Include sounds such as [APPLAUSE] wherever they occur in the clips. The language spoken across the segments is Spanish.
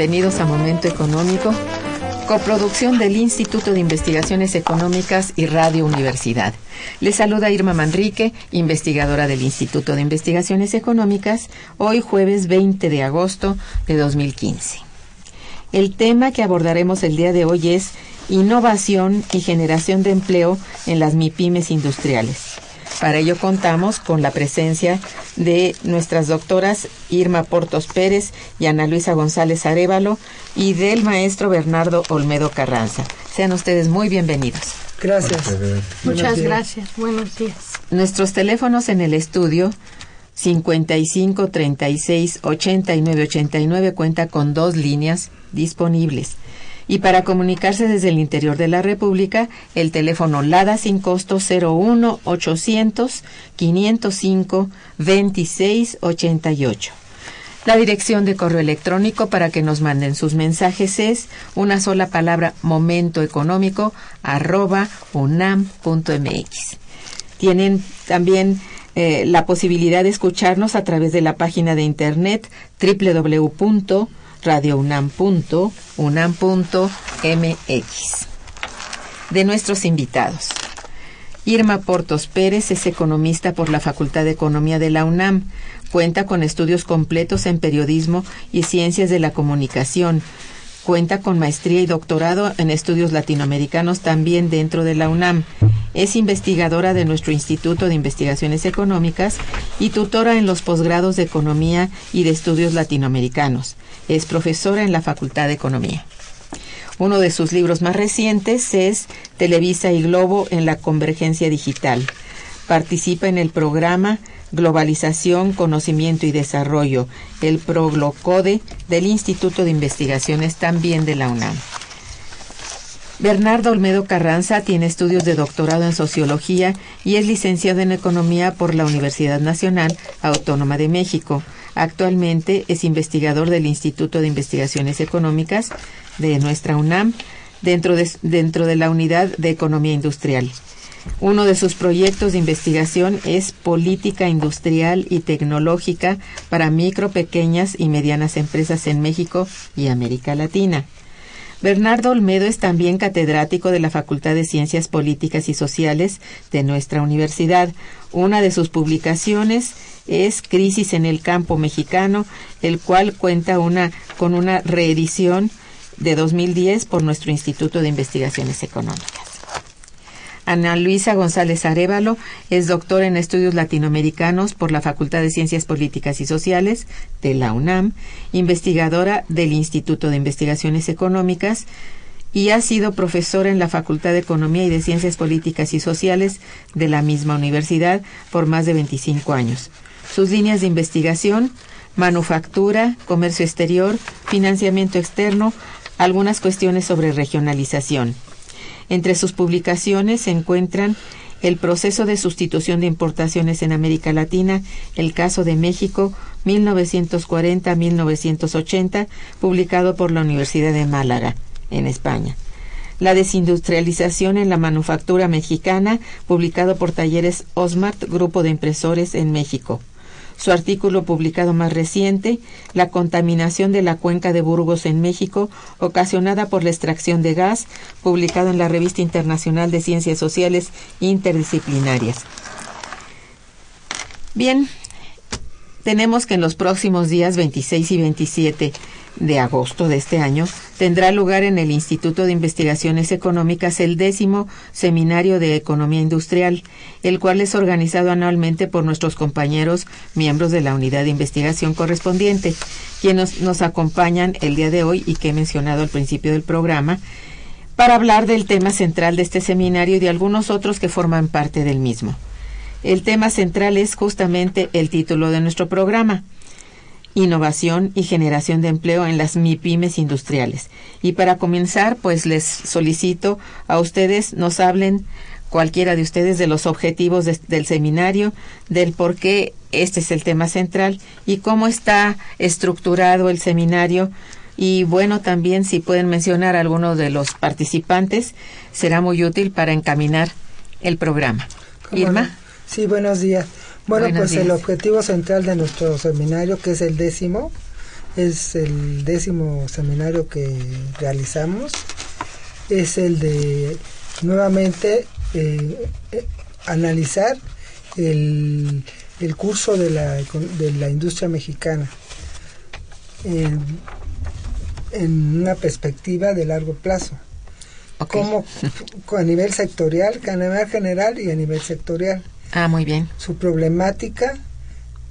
Bienvenidos a Momento Económico, coproducción del Instituto de Investigaciones Económicas y Radio Universidad. Les saluda Irma Manrique, investigadora del Instituto de Investigaciones Económicas, hoy jueves 20 de agosto de 2015. El tema que abordaremos el día de hoy es innovación y generación de empleo en las MIPIMES industriales. Para ello contamos con la presencia de nuestras doctoras Irma Portos Pérez y Ana Luisa González Arevalo y del maestro Bernardo Olmedo Carranza. Sean ustedes muy bienvenidos. Gracias. Muchas gracias. Buenos días. Nuestros teléfonos en el estudio 55 36 89 89 cuenta con dos líneas disponibles. Y para comunicarse desde el interior de la República, el teléfono LADA sin costo 01 800 505 2688. La dirección de correo electrónico para que nos manden sus mensajes es una sola palabra momento económico arroba unam.mx. Tienen también eh, la posibilidad de escucharnos a través de la página de internet www radiounam.unam.mx. De nuestros invitados. Irma Portos Pérez es economista por la Facultad de Economía de la UNAM. Cuenta con estudios completos en periodismo y ciencias de la comunicación. Cuenta con maestría y doctorado en estudios latinoamericanos también dentro de la UNAM. Es investigadora de nuestro Instituto de Investigaciones Económicas y tutora en los posgrados de Economía y de Estudios Latinoamericanos. Es profesora en la Facultad de Economía. Uno de sus libros más recientes es Televisa y Globo en la Convergencia Digital. Participa en el programa Globalización, Conocimiento y Desarrollo, el ProGlocode del Instituto de Investigaciones también de la UNAM. Bernardo Olmedo Carranza tiene estudios de doctorado en sociología y es licenciado en economía por la Universidad Nacional Autónoma de México. Actualmente es investigador del Instituto de Investigaciones Económicas de nuestra UNAM dentro de, dentro de la unidad de economía industrial. Uno de sus proyectos de investigación es política industrial y tecnológica para micro, pequeñas y medianas empresas en México y América Latina. Bernardo Olmedo es también catedrático de la Facultad de Ciencias Políticas y Sociales de nuestra universidad. Una de sus publicaciones es Crisis en el campo mexicano, el cual cuenta una, con una reedición de 2010 por nuestro Instituto de Investigaciones Económicas. Ana Luisa González Arevalo es doctora en estudios latinoamericanos por la Facultad de Ciencias Políticas y Sociales de la UNAM, investigadora del Instituto de Investigaciones Económicas y ha sido profesora en la Facultad de Economía y de Ciencias Políticas y Sociales de la misma universidad por más de 25 años. Sus líneas de investigación, manufactura, comercio exterior, financiamiento externo, algunas cuestiones sobre regionalización. Entre sus publicaciones se encuentran El proceso de sustitución de importaciones en América Latina, el caso de México 1940-1980, publicado por la Universidad de Málaga, en España. La desindustrialización en la manufactura mexicana, publicado por Talleres Osmart, Grupo de Impresores en México su artículo publicado más reciente, La contaminación de la cuenca de Burgos en México, ocasionada por la extracción de gas, publicado en la Revista Internacional de Ciencias Sociales Interdisciplinarias. Bien, tenemos que en los próximos días 26 y 27 de agosto de este año tendrá lugar en el Instituto de Investigaciones Económicas el décimo Seminario de Economía Industrial, el cual es organizado anualmente por nuestros compañeros miembros de la unidad de investigación correspondiente, quienes nos acompañan el día de hoy y que he mencionado al principio del programa, para hablar del tema central de este seminario y de algunos otros que forman parte del mismo. El tema central es justamente el título de nuestro programa, innovación y generación de empleo en las MIPIMES industriales. Y para comenzar, pues les solicito a ustedes nos hablen cualquiera de ustedes de los objetivos del seminario, del por qué este es el tema central y cómo está estructurado el seminario. Y bueno, también si pueden mencionar a alguno de los participantes, será muy útil para encaminar el programa. Irma. Sí, buenos días. Bueno, pues el objetivo central de nuestro seminario, que es el décimo, es el décimo seminario que realizamos, es el de nuevamente eh, eh, analizar el, el, curso de la, de la industria mexicana en, en una perspectiva de largo plazo. Como a nivel sectorial, a nivel general y a nivel sectorial. Ah, muy bien. Su problemática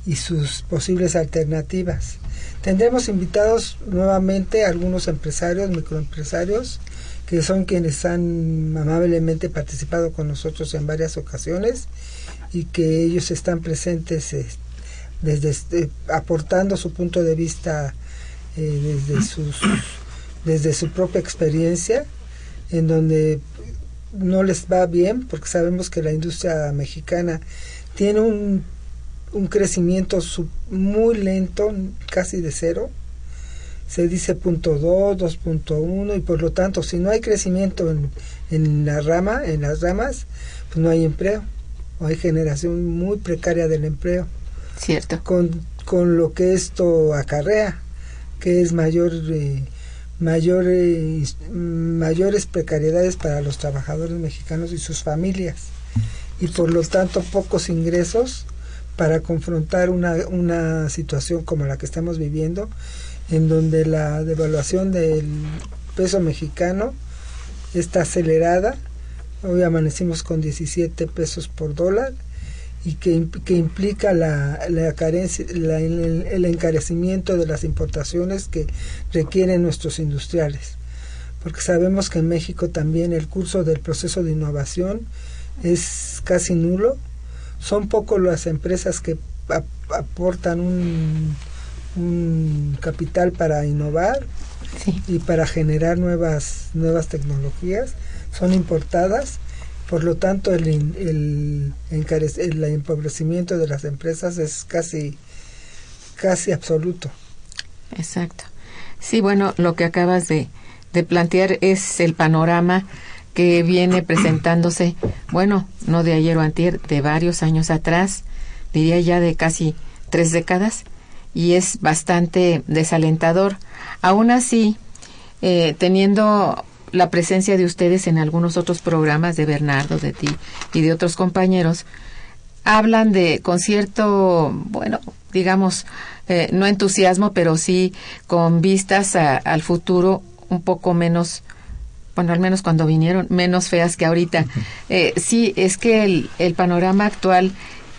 y sus posibles alternativas. Tendremos invitados nuevamente a algunos empresarios, microempresarios, que son quienes han amablemente participado con nosotros en varias ocasiones y que ellos están presentes eh, desde este, aportando su punto de vista eh, desde desde su propia experiencia en donde no les va bien porque sabemos que la industria mexicana tiene un, un crecimiento muy lento, casi de cero. Se dice punto 2, 2.1 y por lo tanto si no hay crecimiento en, en la rama, en las ramas, pues no hay empleo. O hay generación muy precaria del empleo. Cierto. Con, con lo que esto acarrea, que es mayor... Eh, mayores, mayores precariedades para los trabajadores mexicanos y sus familias y por lo tanto pocos ingresos para confrontar una, una situación como la que estamos viviendo en donde la devaluación del peso mexicano está acelerada. Hoy amanecimos con 17 pesos por dólar y que, que implica la, la carencia, el, encarecimiento de las importaciones que requieren nuestros industriales. Porque sabemos que en México también el curso del proceso de innovación es casi nulo. Son pocos las empresas que aportan un, un, capital para innovar y para generar nuevas, nuevas tecnologías. Son importadas por lo tanto, el, el, empobrecimiento de las empresas es casi, casi absoluto. Exacto. Sí, bueno, lo que acabas de, de plantear es el panorama que viene presentándose, bueno, no de ayer o antier, de varios años atrás, diría ya de casi tres décadas, y es bastante desalentador. Aún así, eh, teniendo la presencia de ustedes en algunos otros programas de Bernardo, de ti y de otros compañeros, hablan de con cierto, bueno, digamos, eh, no entusiasmo, pero sí con vistas al futuro un poco menos, bueno, al menos cuando vinieron, menos feas que ahorita. Eh, sí, es que el, el panorama actual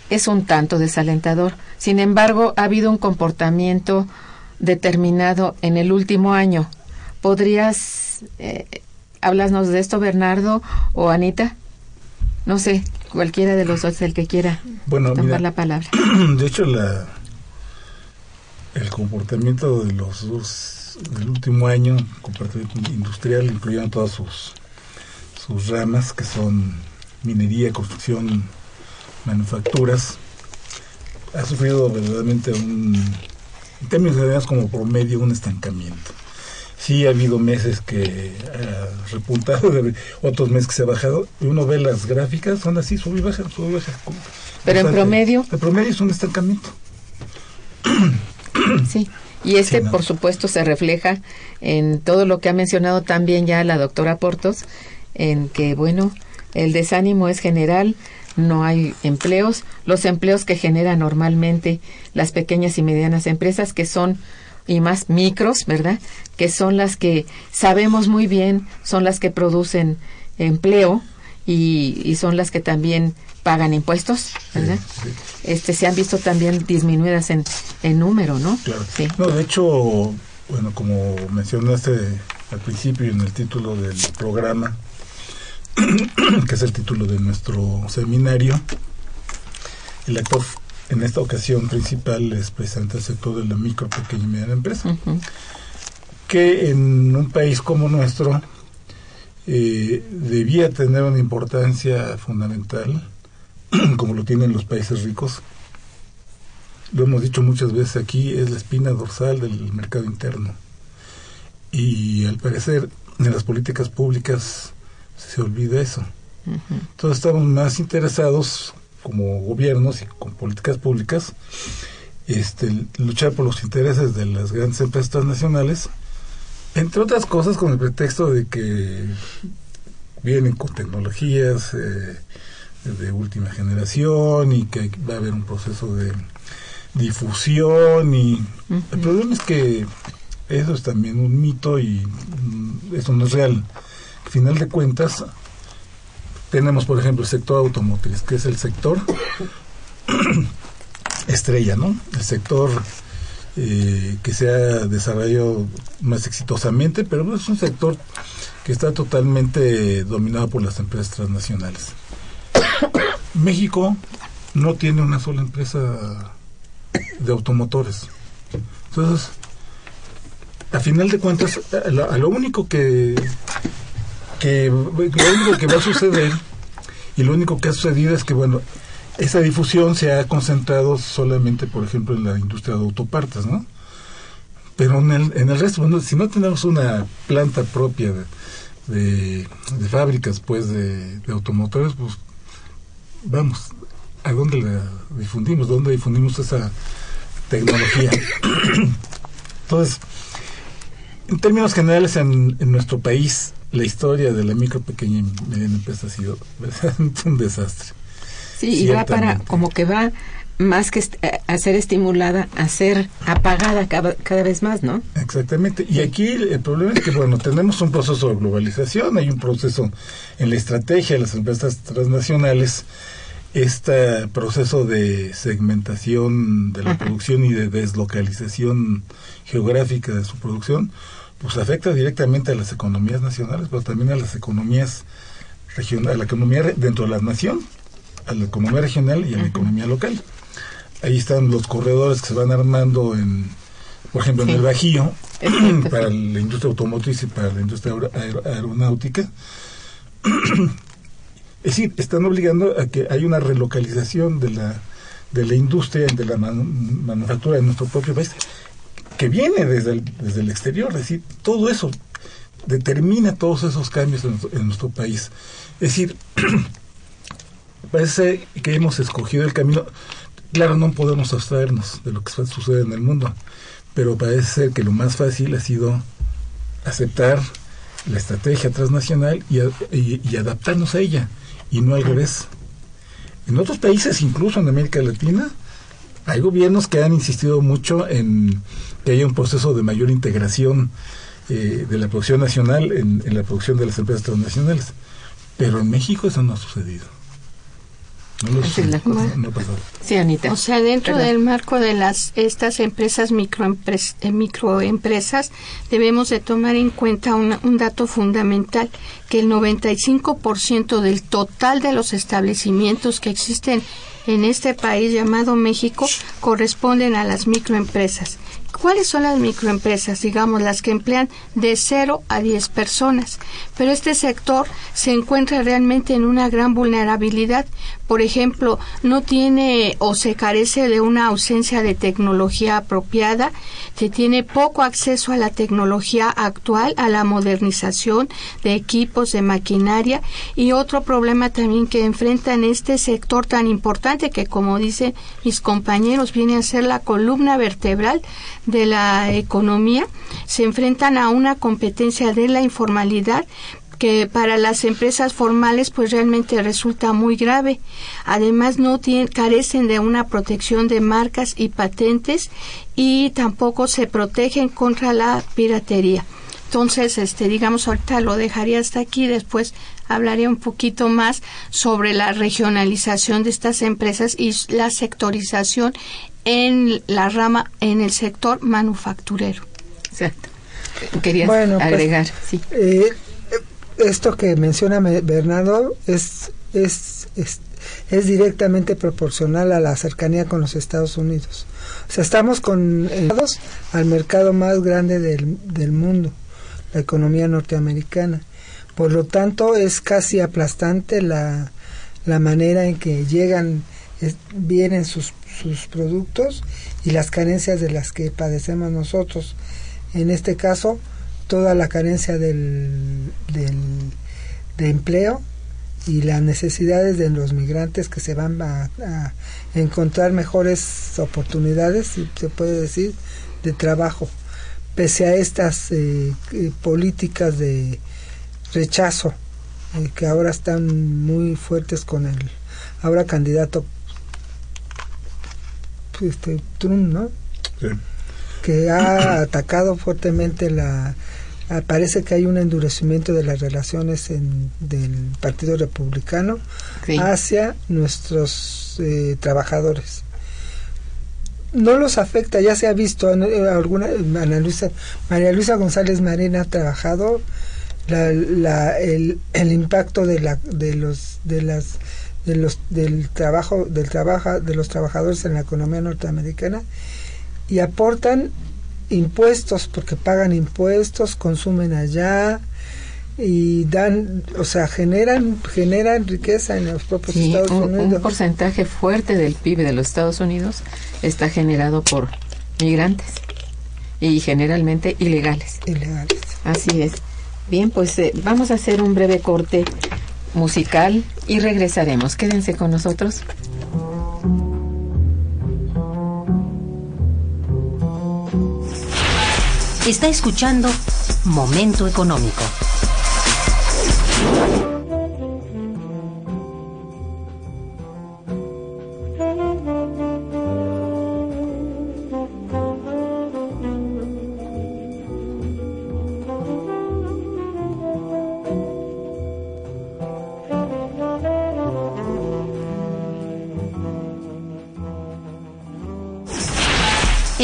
es un tanto desalentador. Sin embargo, ha habido un comportamiento determinado en el último año. ¿Podrías eh, hablarnos de esto, Bernardo o Anita? No sé, cualquiera de los dos, el que quiera bueno, tomar la palabra. [CLEARS THROAT] De hecho, la, el comportamiento de los dos del último año, comportamiento industrial, incluyendo todas sus, sus ramas, que son minería, construcción, manufacturas, ha sufrido verdaderamente un, en términos generales como promedio, un estancamiento. Sí ha habido meses que ha repuntado, otros meses que se ha bajado, y uno ve las gráficas, son así, sube y baja, sube y baja. Pero en promedio... El promedio es un estancamiento. [CLEARS THROAT] Sí, y este, por supuesto, se refleja en todo lo que ha mencionado también ya la doctora Portos, en que, bueno, el desánimo es general, no hay empleos, los empleos que generan normalmente las pequeñas y medianas empresas, que son y más micros, ¿verdad? Que son las que sabemos muy bien, son las que producen empleo y, son las que también pagan impuestos, ¿verdad? Este se han visto también disminuidas en, en número, ¿no? Claro. Sí. No, de hecho, bueno, como mencionaste al principio en el título del programa, [CLEARS THROAT] que es el título de nuestro seminario. El actor en esta ocasión principal es precisamente el sector de la micro, pequeña y mediana empresa, que en un país como nuestro eh, debía tener una importancia fundamental, [CLEARS THROAT] como lo tienen los países ricos. Lo hemos dicho muchas veces aquí, es la espina dorsal del mercado interno. Y al parecer, en las políticas públicas se olvida eso. Entonces estamos más interesados como gobiernos y con políticas públicas este, luchar por los intereses de las grandes empresas transnacionales, entre otras cosas con el pretexto de que vienen con tecnologías eh, de última generación y que va a haber un proceso de difusión y el problema es que eso es también un mito y mm, eso no es real. Final de cuentas, tenemos, por ejemplo, el sector automotriz, que es el sector [CLEARS THROAT] estrella, ¿no? El sector eh, que se ha desarrollado más exitosamente, pero es un sector que está totalmente dominado por las empresas transnacionales. [COUGHS] México no tiene una sola empresa de automotores. Entonces, a final de cuentas, a lo único que que lo único que va a suceder y lo único que ha sucedido es que, bueno, esa difusión se ha concentrado solamente, por ejemplo, en la industria de autopartes, ¿no? Pero en el, en el resto, bueno, si no tenemos una planta propia de, fábricas, pues, de, de, automotores, pues, vamos, ¿a dónde la difundimos? ¿Dónde difundimos esa tecnología? [COUGHS] Entonces, en términos generales, en, en nuestro país, la historia de la micro, pequeña y mediana empresa ha sido [LAUGHS] un desastre. Sí, y va para, como que va más que a ser estimulada, a ser apagada cada, cada, vez más, ¿no? Exactamente. Y aquí el problema es que, bueno, tenemos un proceso de globalización, hay un proceso en la estrategia de las empresas transnacionales, este proceso de segmentación de la producción y de deslocalización geográfica de su producción, pues afecta directamente a las economías nacionales, pero también a las economías regionales, a la economía dentro de la nación, a la economía regional y a la economía local. Ahí están los corredores que se van armando en, por ejemplo, en el Bajío, para la industria automotriz y para la industria aeronáutica. es decir, están obligando a que hay una relocalización de la, de la industria, de la manufactura de nuestro propio país que viene desde el, desde el exterior, es decir, todo eso determina todos esos cambios en, nuestro país. Es decir, [CLEARS THROAT] parece que hemos escogido el camino, claro, no podemos abstraernos de lo que sucede en el mundo, pero parece ser que lo más fácil ha sido aceptar la estrategia transnacional y, y, adaptarnos a ella, y no al revés. En otros países, incluso en América Latina, hay gobiernos que han insistido mucho en que haya un proceso de mayor integración eh, de la producción nacional en, en la producción de las empresas transnacionales. Pero en México eso no ha sucedido. Sí, Anita. O sea, dentro del marco de las estas empresas microempresas, eh, microempresas debemos de tomar en cuenta un dato fundamental, que el 95% del total de los establecimientos que existen en este país llamado México corresponden a las microempresas. ¿Cuáles son las microempresas? Digamos, las que emplean de 0 a 10 personas. Pero este sector se encuentra realmente en una gran vulnerabilidad. Por ejemplo, no tiene o se carece de una ausencia de tecnología apropiada, se tiene poco acceso a la tecnología actual, a la modernización de equipos, de maquinaria y otro problema también que enfrenta en este sector tan importante que, como dicen mis compañeros, viene a ser la columna vertebral de la economía, se enfrentan a una competencia de la informalidad que para las empresas formales pues realmente resulta muy grave. Además no tienen, carecen de una protección de marcas y patentes y tampoco se protegen contra la piratería. Entonces, este, digamos, ahorita lo dejaría hasta aquí, después hablaría un poquito más sobre la regionalización de estas empresas y la sectorización en la rama, en el sector manufacturero. Exacto. Querías pues, agregar, sí. Eh, esto que menciona Bernardo es, es, es, directamente proporcional a la cercanía con los Estados Unidos. O sea, estamos con al mercado más grande del, del mundo, la economía norteamericana. Por lo tanto, es casi aplastante la, la manera en que llegan, vienen sus sus productos y las carencias de las que padecemos nosotros. En este caso, toda la carencia del, del, de empleo y las necesidades de los migrantes que se van a, encontrar mejores oportunidades, si se puede decir, de trabajo, pese a estas eh, eh, políticas de rechazo eh, que ahora están muy fuertes con el ahora candidato este Trump, ¿no? Que ha [CLEARS THROAT] atacado fuertemente la parece que hay un endurecimiento de las relaciones en, del Partido Republicano hacia nuestros eh, trabajadores. No los afecta, ya se ha visto, eh, alguna María Luisa, María Luisa González Marina ha trabajado la, la, el, el impacto de, la, de, los, de las de los, del trabajo del trabajo de los trabajadores en la economía norteamericana y aportan impuestos porque pagan impuestos consumen allá y dan o sea generan generan riqueza en los propios Estados Unidos. un porcentaje fuerte del PIB de los Estados Unidos está generado por migrantes y generalmente ilegales. Ilegales. Así es. Bien pues eh, vamos a hacer un breve corte musical y regresaremos. Quédense con nosotros. Está escuchando Momento Económico.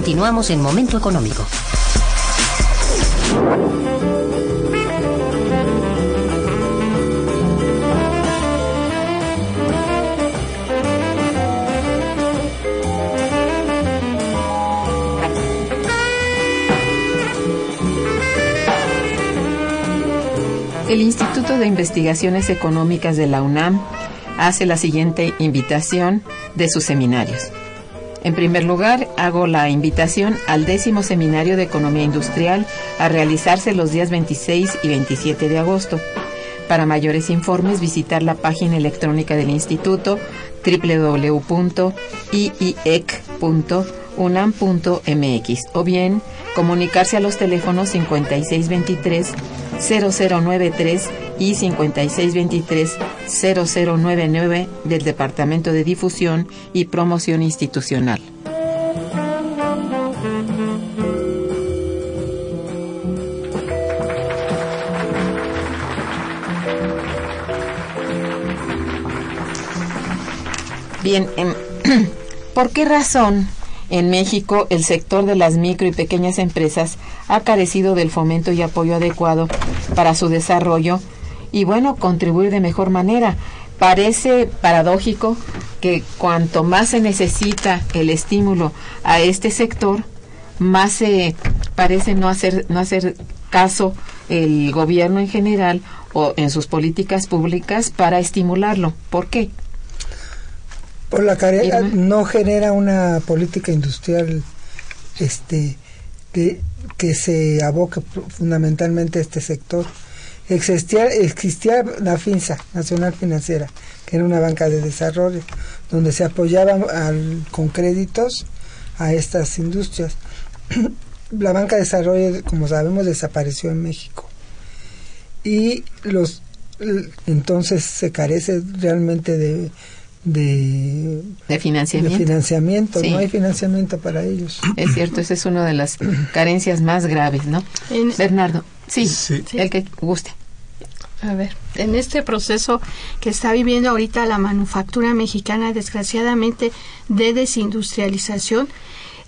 Continuamos en Momento Económico. El Instituto de Investigaciones Económicas de la UNAM hace la siguiente invitación de sus seminarios. En primer lugar, hago la invitación al décimo seminario de Economía Industrial a realizarse los días 26 y 27 de agosto. Para mayores informes, visitar la página electrónica del instituto www.iiec.unam.mx e o bien comunicarse a los teléfonos 5623-0093 y 5623 0099 del Departamento de Difusión y Promoción Institucional. Bien, em, [CLEARS THROAT] ¿por qué razón en México el sector de las micro y pequeñas empresas ha carecido del fomento y apoyo adecuado para su desarrollo y, bueno, contribuir de mejor manera. Parece paradójico que cuanto más se necesita el estímulo a este sector, más se parece no hacer, no hacer caso el gobierno en general o en sus políticas públicas para estimularlo. ¿Por qué? Por la carrera no genera una política industrial este que, que se aboque fundamentalmente a este sector. Existía, existía la FINSA, Nacional Financiera, que era una banca de desarrollo, donde se apoyaban con créditos a estas industrias. [CLEARS THROAT] la banca de desarrollo, como sabemos, desapareció en México. Y los entonces se carece realmente de de, financiamiento. financiamiento. No hay financiamiento para ellos. Es cierto, esa es una de las carencias más graves, ¿no? Bernardo, sí, el que guste. A ver, en este proceso que está viviendo ahorita la manufactura mexicana, desgraciadamente, de desindustrialización,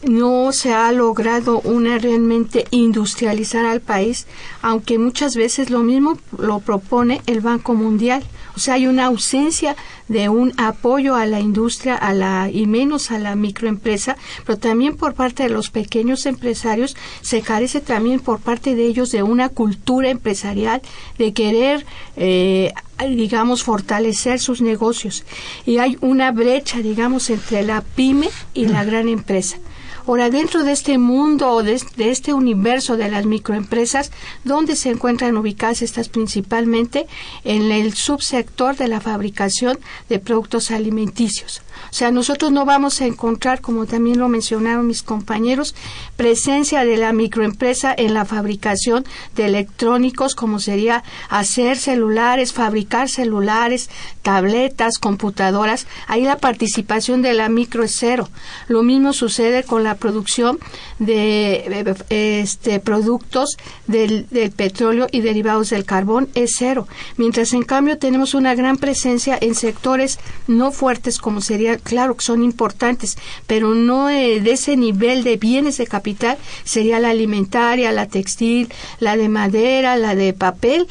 no se ha logrado una realmente industrializar al país, aunque muchas veces lo mismo lo propone el Banco Mundial. O sea, hay una ausencia de un apoyo a la industria a la, y menos a la microempresa, pero también por parte de los pequeños empresarios se carece también por parte de ellos de una cultura empresarial, de querer eh, digamos, fortalecer sus negocios. Y hay una brecha, digamos, entre la pyme y la gran empresa. Ahora, dentro de este mundo o de, este universo de las microempresas, ¿dónde se encuentran ubicadas estas principalmente? En el subsector de la fabricación de productos alimenticios. O sea, nosotros no vamos a encontrar, como también lo mencionaron mis compañeros, presencia de la microempresa en la fabricación de electrónicos, como sería hacer celulares, fabricar celulares, tabletas, computadoras. Ahí la participación de la micro es cero. Lo mismo sucede con la producción de este, productos del, del petróleo y derivados del carbón, es cero. Mientras en cambio tenemos una gran presencia en sectores no fuertes como sería claro que son importantes, pero no de ese nivel de bienes de capital sería la alimentaria, la textil, la de madera, la de papel,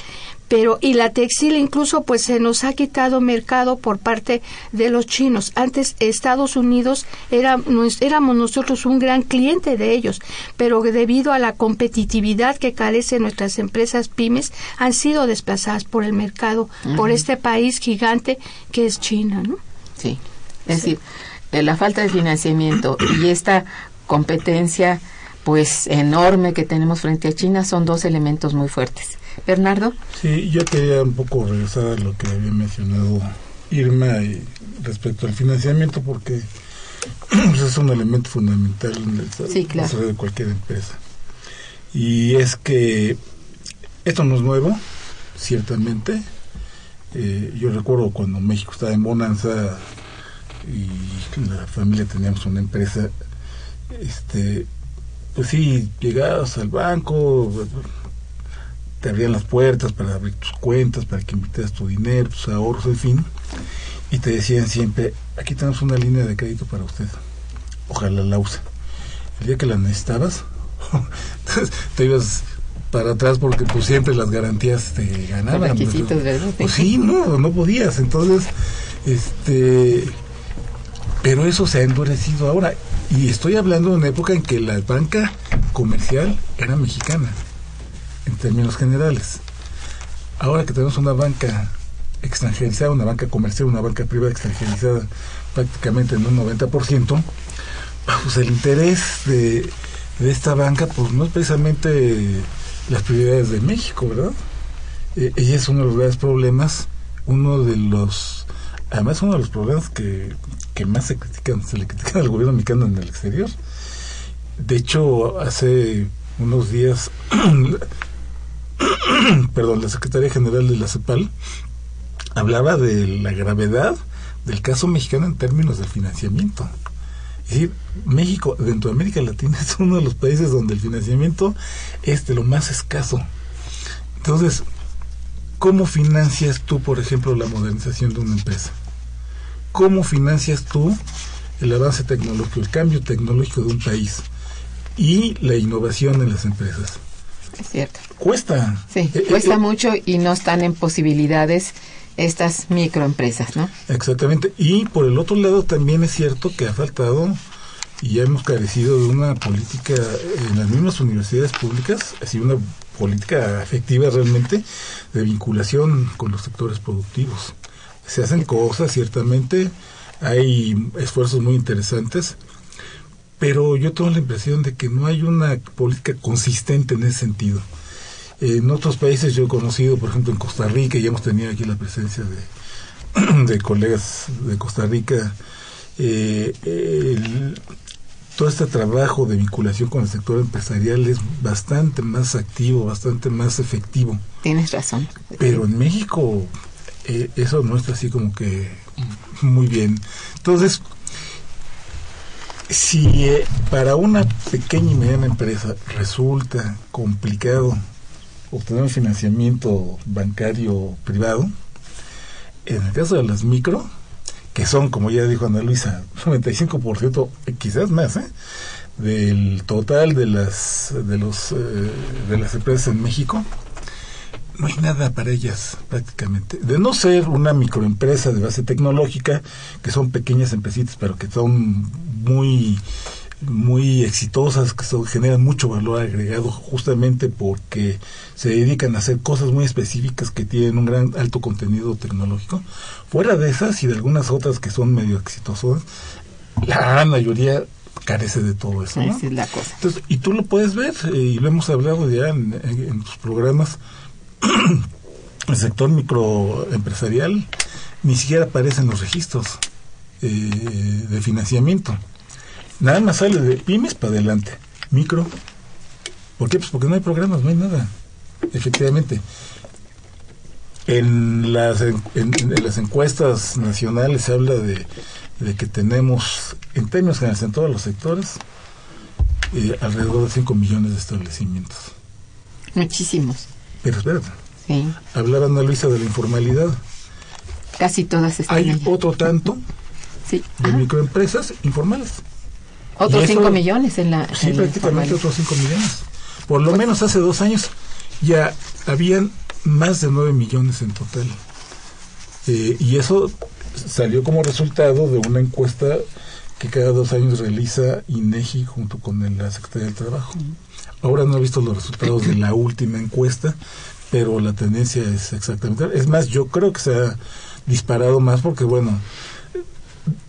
pero y la textil incluso pues se nos ha quitado mercado por parte de los chinos. Antes Estados Unidos era, éramos nosotros un gran cliente de ellos, pero debido a la competitividad que carecen nuestras empresas pymes han sido desplazadas por el mercado, por este país gigante que es China, ¿no? Sí. Es decir, la falta de financiamiento y esta competencia pues enorme que tenemos frente a China son dos elementos muy fuertes. Bernardo. Sí, yo quería un poco regresar a lo que había mencionado Irma respecto al financiamiento porque [CLEARS THROAT] pues, es un elemento fundamental en el desarrollo de cualquier empresa. Y es que esto no es nuevo, ciertamente. Eh, yo recuerdo cuando México estaba en bonanza, y la familia teníamos una empresa, este, pues sí, llegabas al banco, te abrían las puertas para abrir tus cuentas, para que invitaras tu dinero, tus ahorros, en fin, y te decían siempre, aquí tenemos una línea de crédito para usted, ojalá la use. el día que la necesitabas, [LAUGHS] te ibas para atrás porque pues siempre las garantías te ganaban. Pues, sí, no, no podías. Entonces, este, pero eso se ha endurecido ahora. Y estoy hablando de una época en que la banca comercial era mexicana, en términos generales. Ahora que tenemos una banca extranjerizada, una banca comercial, una banca privada extranjerizada prácticamente en un 90%, pues el interés de, de esta banca pues no es precisamente las prioridades de México, ¿verdad? Eh, ella es uno de los grandes problemas, uno de los, además uno de los problemas que, que más se critican, se le critican al gobierno mexicano en el exterior. De hecho, hace unos días, [CLEARS THROAT] [COUGHS] perdón, la Secretaría General de la CEPAL hablaba de la gravedad del caso mexicano en términos del financiamiento. Es decir, México, dentro de América Latina, [LAUGHS] es uno de los países donde el financiamiento es de lo más escaso. Entonces, ¿cómo financias tú, por ejemplo, la modernización de una empresa? ¿Cómo financias tú el avance tecnológico, el cambio tecnológico de un país y la innovación en las empresas? Es cierto. Cuesta. Sí, eh, cuesta eh, mucho y no están en posibilidades estas microempresas, ¿no? Exactamente. Y por el otro lado también es cierto que ha faltado y ya hemos carecido de una política en las mismas universidades públicas, así una política efectiva realmente de vinculación con los sectores productivos. Se hacen cosas, ciertamente, hay esfuerzos muy interesantes, pero yo tengo la impresión de que no hay una política consistente en ese sentido. En otros países yo he conocido, por ejemplo en Costa Rica, y hemos tenido aquí la presencia de, [CLEARS THROAT] de colegas de Costa Rica, eh, todo este trabajo de vinculación con el sector empresarial es bastante más activo, bastante más efectivo. Tienes razón. Pero en México eh, eso no está así como que muy bien. Entonces, si eh, para una pequeña y mediana empresa resulta complicado obtener un financiamiento bancario privado. En el caso de las micro, que son, como ya dijo Ana Luisa, 95%, quizás más, ¿eh? del total de las de los eh, de las empresas en México, no hay nada para ellas prácticamente. De no ser una microempresa de base tecnológica, que son pequeñas empresitas, pero que son muy muy exitosas, que generan mucho valor agregado justamente porque se dedican a hacer cosas muy específicas que tienen un gran alto contenido tecnológico. Fuera de esas y de algunas otras que son medio exitosas, la gran mayoría carece de todo eso. la cosa. Entonces, y tú lo puedes ver, eh, y lo hemos hablado ya en, en tus programas, el sector microempresarial ni siquiera aparece en los registros eh, de financiamiento. Nada más sale de pymes para adelante. Micro. ¿Por qué? Pues porque no hay programas, no hay nada. Efectivamente. En las, en, las encuestas nacionales se habla de, que tenemos, en términos generales, en todos los sectores, eh, alrededor de 5 millones de establecimientos. Muchísimos. Pero espérate. Sí. Hablaba Ana Luisa de la informalidad. Casi todas están Hay otro tanto de microempresas informales. Otros 5 millones en la. Sí, prácticamente otros 5 millones. Por lo pues menos hace dos años ya habían más de 9 millones en total. Eh, y eso salió como resultado de una encuesta que cada dos años realiza INEGI junto con la Secretaría del Trabajo. Ahora no he visto los resultados de la última encuesta, pero la tendencia es exactamente. Es más, yo creo que se ha disparado más porque, bueno,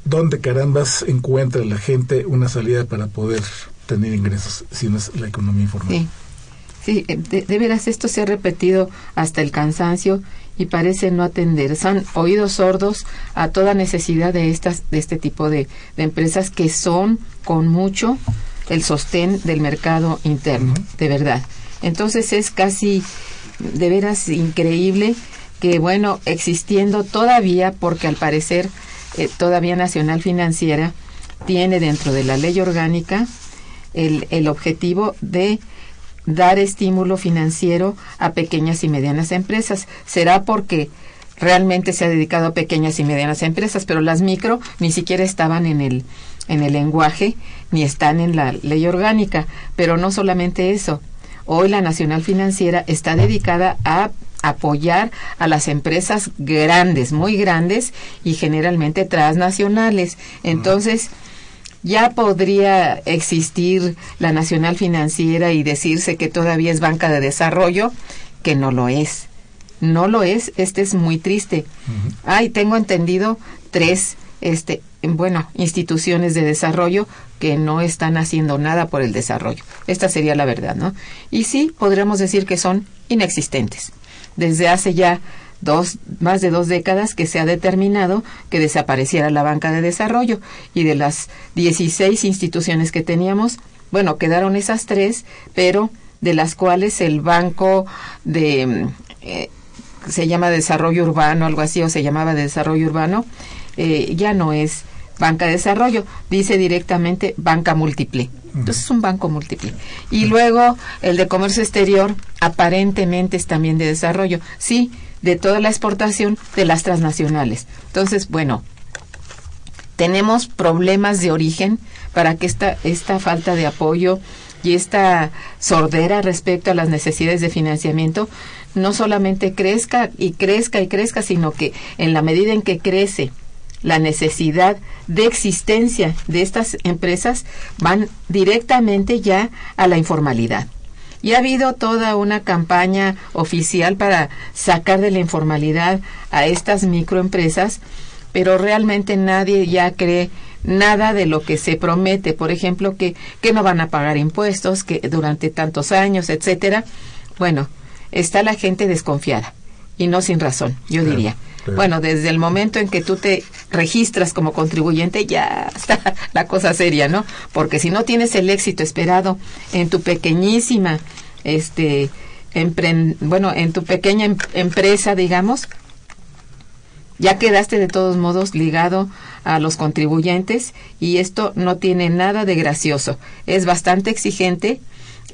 ¿dónde carambas encuentra la gente una salida para poder tener ingresos si no es la economía informal? Sí, eh, de, veras esto se ha repetido hasta el cansancio y parece no atender. Son oídos sordos a toda necesidad de estas de este tipo de, empresas que son con mucho el sostén del mercado interno, de verdad. Entonces es casi de veras increíble que bueno, existiendo todavía porque al parecer eh, todavía Nacional Financiera tiene dentro de la ley orgánica el, el objetivo de dar estímulo financiero a pequeñas y medianas empresas. Será porque realmente se ha dedicado a pequeñas y medianas empresas, pero las micro ni siquiera estaban en el en el lenguaje ni están en la ley orgánica. Pero no solamente eso. Hoy la Nacional Financiera está dedicada a apoyar a las empresas grandes, muy grandes y generalmente transnacionales. Entonces, ya podría existir la Nacional Financiera y decirse que todavía es banca de desarrollo, que no lo es. No lo es, este es muy triste. Ay, tengo entendido tres este bueno, instituciones de desarrollo que no están haciendo nada por el desarrollo. Esta sería la verdad, ¿no? Y sí, podríamos decir que son inexistentes. Desde hace ya dos, más de dos décadas que se ha determinado que desapareciera la banca de desarrollo y de las 16 instituciones que teníamos, bueno, quedaron esas tres, pero de las cuales el banco de eh, se llama desarrollo urbano, algo así, o se llamaba de desarrollo urbano, eh, ya no es banca de desarrollo, dice directamente banca múltiple. Entonces es un banco múltiple. Y luego el de comercio exterior aparentemente es también de desarrollo. Sí, de toda la exportación de las transnacionales. Entonces, bueno, tenemos problemas de origen para que esta, esta falta de apoyo y esta sordera respecto a las necesidades de financiamiento no solamente crezca y crezca y crezca, sino que en la medida en que crece la necesidad de existencia de estas empresas van directamente ya a la informalidad. Y ha habido toda una campaña oficial para sacar de la informalidad a estas microempresas, pero realmente nadie ya cree nada de lo que se promete, por ejemplo, que, que no van a pagar impuestos, que durante tantos años, etcétera. Bueno, está la gente desconfiada y no sin razón, yo diría. Bueno, desde el momento en que tú te registras como contribuyente ya está [LAUGHS] la cosa seria, ¿no? Porque si no tienes el éxito esperado en tu pequeñísima, este, bueno, en tu pequeña em-, empresa, digamos, ya quedaste de todos modos ligado a los contribuyentes y esto no tiene nada de gracioso. Es bastante exigente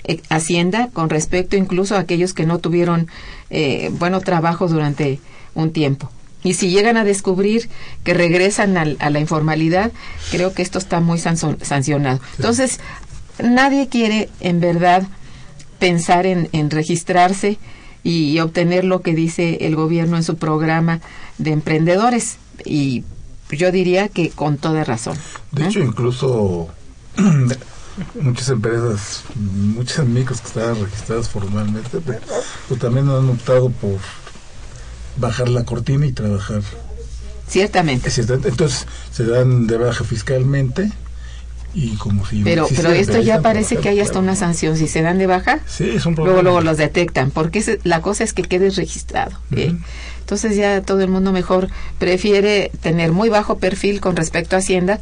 eh, Hacienda con respecto incluso a aquellos que no tuvieron eh, bueno trabajo durante un tiempo. Y si llegan a descubrir que regresan a la informalidad, creo que esto está muy sancionado. Entonces, nadie quiere en verdad pensar en, registrarse y obtener lo que dice el gobierno en su programa de emprendedores. Y yo diría que con toda razón. De hecho, incluso [CLEARS THROAT] muchas empresas, muchas micros que estaban registradas formalmente, pues, pues también han optado por bajar la cortina y trabajar. Ciertamente. Entonces se dan de baja fiscalmente y como si pero pero esto ya parece que hay hasta una sanción. Si se dan de baja sí es un luego luego los detectan porque la cosa es que quedes registrado entonces ya todo el mundo mejor prefiere tener muy bajo perfil con respecto a hacienda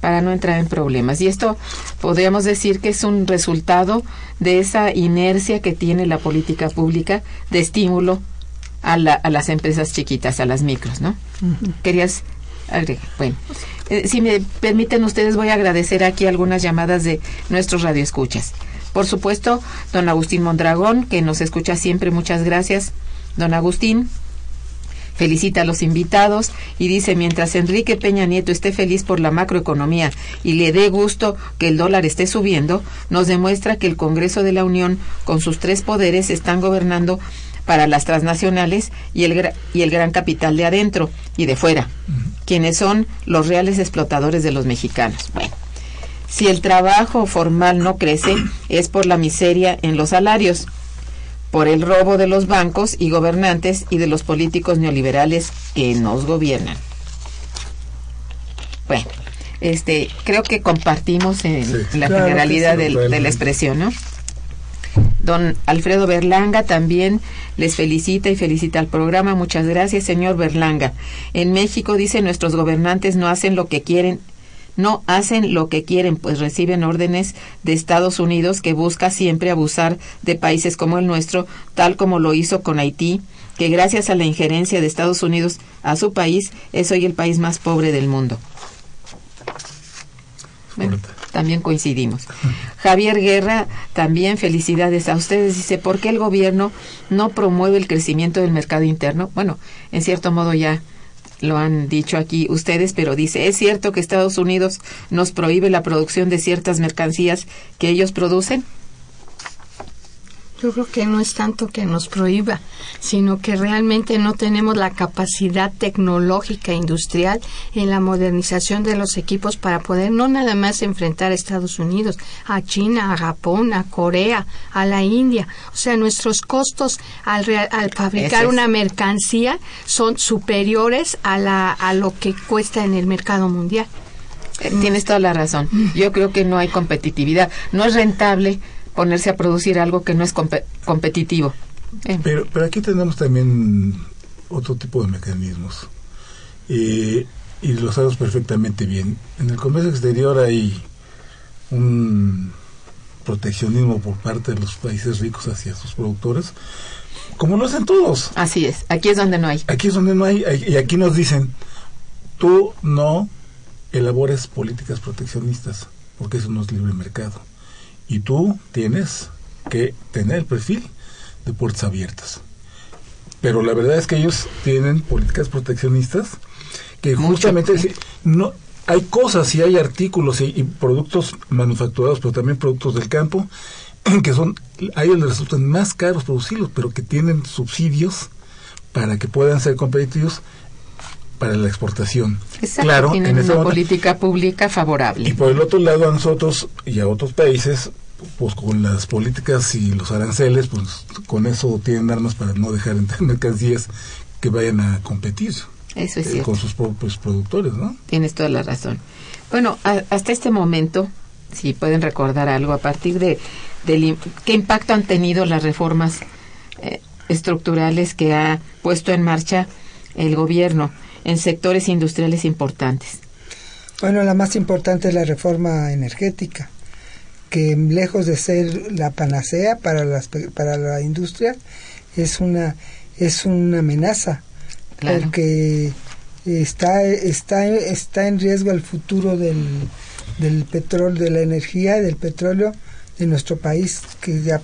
para no entrar en problemas. Y esto podríamos decir que es un resultado de esa inercia que tiene la política pública de estímulo a, la, a las empresas chiquitas, a las micros, ¿no? Querías agregar. Bueno, eh, si me permiten ustedes, voy a agradecer aquí algunas llamadas de nuestros radioescuchas. Por supuesto, don Agustín Mondragón, que nos escucha siempre, muchas gracias. Don Agustín, felicita a los invitados y dice, mientras Enrique Peña Nieto esté feliz por la macroeconomía y le dé gusto que el dólar esté subiendo, nos demuestra que el Congreso de la Unión, con sus tres poderes, están gobernando para las transnacionales y el, y el gran capital de adentro y de fuera, quienes son los reales explotadores de los mexicanos. Bueno, si el trabajo formal no crece [CLEARS THROAT] es por la miseria en los salarios, por el robo de los bancos y gobernantes y de los políticos neoliberales que nos gobiernan. Bueno, este, creo que compartimos en la generalidad de la expresión, ¿no? Don Alfredo Berlanga también les felicita y felicita al programa. Muchas gracias, señor Berlanga. En México, dice, nuestros gobernantes no hacen lo que quieren, no hacen lo que quieren, pues reciben órdenes de Estados Unidos que busca siempre abusar de países como el nuestro, tal como lo hizo con Haití, que gracias a la injerencia de Estados Unidos a su país es hoy el país más pobre del mundo también coincidimos. Javier Guerra, también felicidades a ustedes. Dice, ¿por qué el gobierno no promueve el crecimiento del mercado interno? Bueno, en cierto modo ya lo han dicho aquí ustedes, pero dice, ¿es cierto que Estados Unidos nos prohíbe la producción de ciertas mercancías que ellos producen? Yo creo que no es tanto que nos prohíba, sino que realmente no tenemos la capacidad tecnológica industrial en la modernización de los equipos para poder no nada más enfrentar a Estados Unidos, a China, a Japón, a Corea, a la India. O sea, nuestros costos al, al fabricar una mercancía son superiores a, la, a lo que cuesta en el mercado mundial. Eh, tienes toda la razón. Yo creo que no hay competitividad. No es rentable ponerse a producir algo que no es competitivo. Eh. Pero, pero aquí tenemos también otro tipo de mecanismos. Eh, y lo sabemos perfectamente bien. En el comercio exterior hay un proteccionismo por parte de los países ricos hacia sus productores, como lo hacen todos. Así es, aquí es donde no hay. Aquí es donde no hay, y aquí nos dicen, tú no elabores políticas proteccionistas, porque eso no es libre mercado y tú tienes que tener el perfil de puertas abiertas. Pero la verdad es que ellos tienen políticas proteccionistas que justamente no hay cosas y hay artículos y, productos manufacturados, pero también productos del campo [CLEARS THROAT] que son a ellos les resultan más caros producirlos, pero que tienen subsidios para que puedan ser competitivos para la exportación. Exacto, claro, tienen una política pública favorable. Y por el otro lado, a nosotros y a otros países, pues con las políticas y los aranceles, pues con eso tienen armas para no dejar entrar [LAUGHS] mercancías que vayan a competir. Eso es eh, Con sus propios productores, ¿no? Tienes toda la razón. Bueno, hasta este momento, si pueden recordar algo, a partir de del, qué impacto han tenido las reformas eh, estructurales que ha puesto en marcha el gobierno en sectores industriales importantes? Bueno, la más importante es la reforma energética, que lejos de ser la panacea para, las, para la industria, es una, es una amenaza, porque está, está, está en riesgo el futuro del, del petróleo, de la energía, del petróleo de nuestro país, que, ya,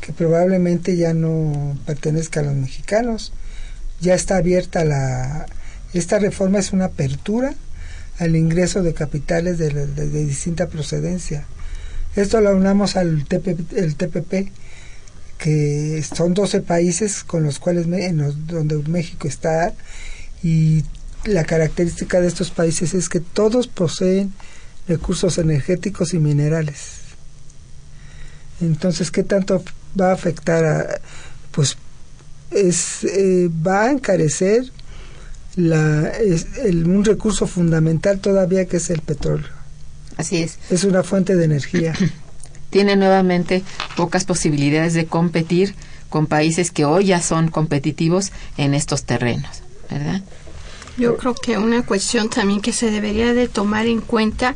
que probablemente ya no pertenezca a los mexicanos. Ya está abierta la, esta reforma es una apertura al ingreso de capitales de, distinta procedencia. Esto lo unamos al el TPP, que son 12 países con los cuales donde México está y la característica de estos países es que todos poseen recursos energéticos y minerales. Entonces, ¿qué tanto va a afectar a, pues es, eh, va a encarecer un recurso fundamental todavía que es el petróleo. Así es. Es una fuente de energía. [CLEARS THROAT] Tiene nuevamente pocas posibilidades de competir con países que hoy ya son competitivos en estos terrenos, ¿verdad? Yo creo que una cuestión también que se debería de tomar en cuenta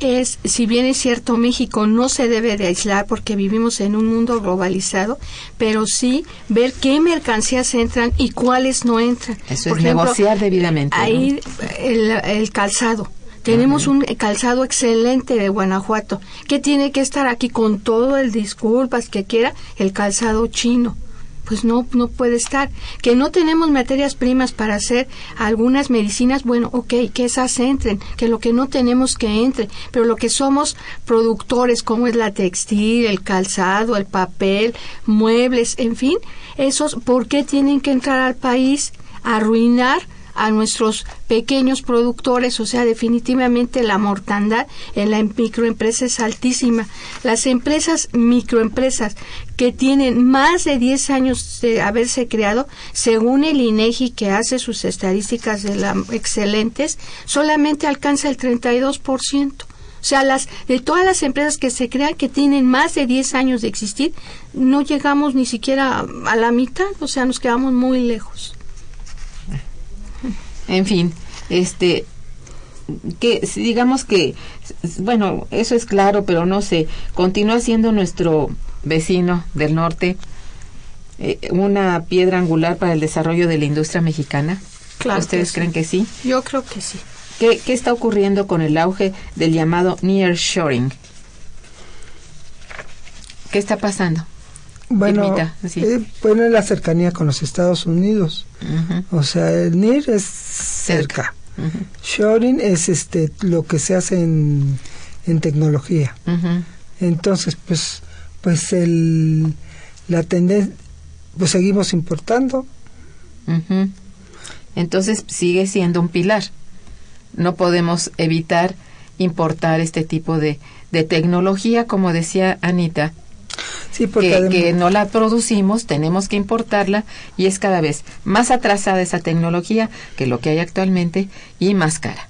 es, si bien es cierto, México no se debe de aislar porque vivimos en un mundo globalizado, pero sí ver qué mercancías entran y cuáles no entran. Eso es negociar debidamente. Ahí el, calzado. Tenemos un calzado excelente de Guanajuato, que tiene que estar aquí con todo el disculpas que quiera el calzado chino pues no, no puede estar. Que no tenemos materias primas para hacer algunas medicinas, bueno, ok, que esas entren, que lo que no tenemos que entre, pero lo que somos productores, como es la textil, el calzado, el papel, muebles, en fin, esos, ¿por qué tienen que entrar al país? arruinar a nuestros pequeños productores, o sea, definitivamente la mortandad en la microempresa es altísima. Las empresas, microempresas que tienen más de 10 años de haberse creado, según el INEGI que hace sus estadísticas de la, excelentes, solamente alcanza el 32%. O sea, las, de todas las empresas que se crean que tienen más de 10 años de existir, no llegamos ni siquiera a la mitad, o sea, nos quedamos muy lejos. En fin, este que digamos que bueno, eso es claro, pero no sé, continúa siendo nuestro vecino del norte eh, una piedra angular para el desarrollo de la industria mexicana. Claro ¿Ustedes creen que sí? Yo creo que sí. ¿Qué, ¿Qué está ocurriendo con el auge del llamado nearshoring? ¿Qué está pasando? Bueno, eh, bueno, la cercanía con los Estados Unidos. O sea, el NIR es cerca. Shoring es este lo que se hace en, en tecnología. Entonces, pues, pues el, la tendencia, pues seguimos importando. Entonces sigue siendo un pilar. No podemos evitar importar este tipo de, de tecnología, como decía Anita, Sí, porque que, no la producimos, tenemos que importarla y es cada vez más atrasada esa tecnología que lo que hay actualmente y más cara.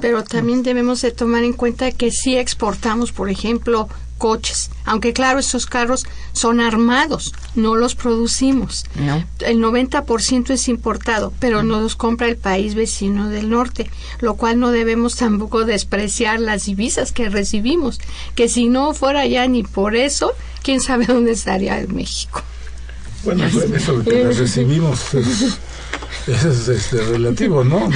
Pero también debemos de tomar en cuenta que si exportamos, por ejemplo, coches, aunque claro, estos carros son armados, no los producimos. El 90% es importado, pero no los compra el país vecino del norte, lo cual no debemos tampoco despreciar las divisas que recibimos, que si no fuera ya ni por eso, quién sabe [LAUGHS] dónde estaría México. Bueno, eso que las recibimos eso [LAUGHS] es este, relativo, ¿no?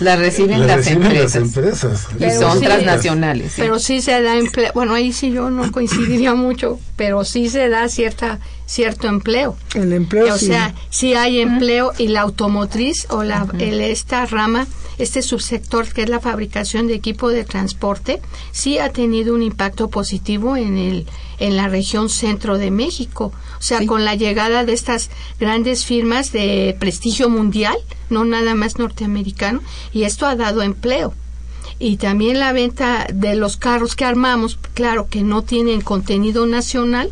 la reciben, las, empresas. Y son transnacionales. Pero sí se da empleo. Bueno, ahí sí yo no coincidiría mucho, pero sí se da cierta cierto empleo. El empleo. O sea, sí hay empleo y la automotriz o la el, esta rama, este subsector que es la fabricación de equipo de transporte, sí ha tenido un impacto positivo en el en la región centro de México. O sea, con la llegada de estas grandes firmas de prestigio mundial, no nada más norteamericano, y esto ha dado empleo. Y también la venta de los carros que armamos, claro que no tienen contenido nacional,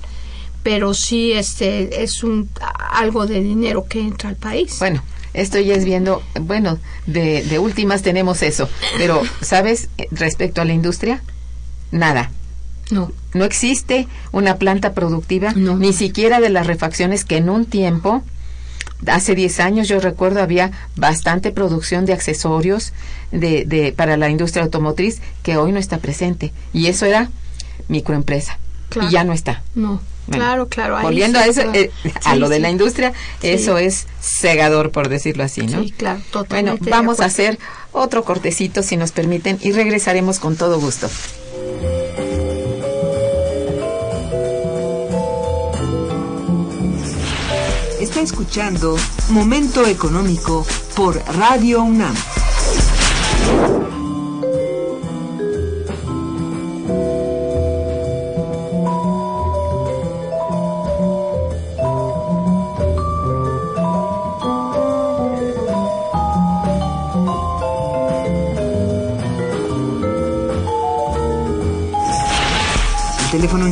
pero sí este es un algo de dinero que entra al país. Bueno, esto ya es viendo, bueno, de, de últimas tenemos eso, pero ¿sabes respecto a la industria? Nada. No. No existe una planta productiva, ni siquiera de las refacciones que en un tiempo, hace 10 años yo recuerdo había bastante producción de accesorios de, de, para la industria automotriz que hoy no está presente. Y eso era microempresa. Y ya no está. No. claro, claro. volviendo a eso, eh, a lo de la industria, eso es cegador, por decirlo así, ¿no? Sí, claro, totalmente. Bueno, vamos a hacer otro cortecito, si nos permiten, y regresaremos con todo gusto. Escuchando Momento Económico por Radio UNAM.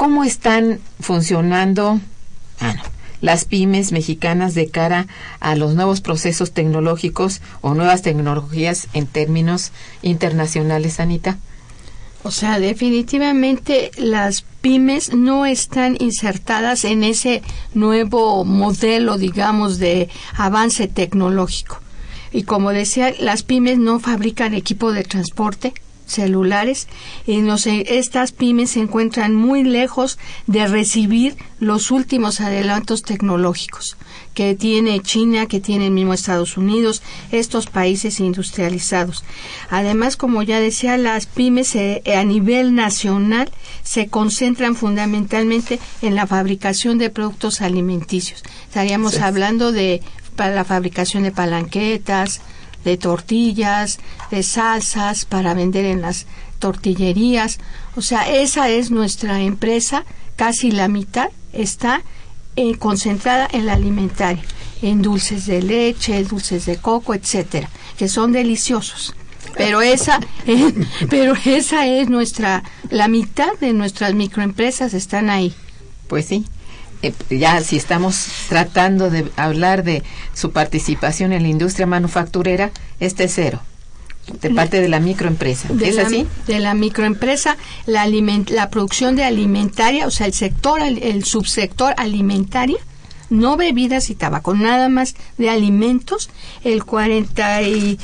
¿Cómo están funcionando ah, las pymes mexicanas de cara a los nuevos procesos tecnológicos o nuevas tecnologías en términos internacionales, Anita? O sea, definitivamente las pymes no están insertadas en ese nuevo modelo, digamos, de avance tecnológico. Y como decía, las pymes no fabrican equipo de transporte, celulares, y no sé, estas pymes se encuentran muy lejos de recibir los últimos adelantos tecnológicos que tiene China, que tiene el mismo Estados Unidos, estos países industrializados. Además, como ya decía, las pymes eh, a nivel nacional se concentran fundamentalmente en la fabricación de productos alimenticios. Estaríamos hablando de para la fabricación de palanquetas, de tortillas, de salsas para vender en las tortillerías. O sea, esa es nuestra empresa, casi la mitad está eh, concentrada en la alimentaria, en dulces de leche, dulces de coco, etcétera, que son deliciosos. Pero esa, [LAUGHS] pero esa es nuestra, la mitad de nuestras microempresas están ahí. Pues sí. Eh, ya si estamos tratando de hablar de su participación en la industria manufacturera, este es cero de parte de la microempresa. ¿Es así? De la microempresa, la, la producción de alimentaria, o sea, el sector, el, subsector alimentaria, no bebidas y tabaco, nada más de alimentos, el 40 y,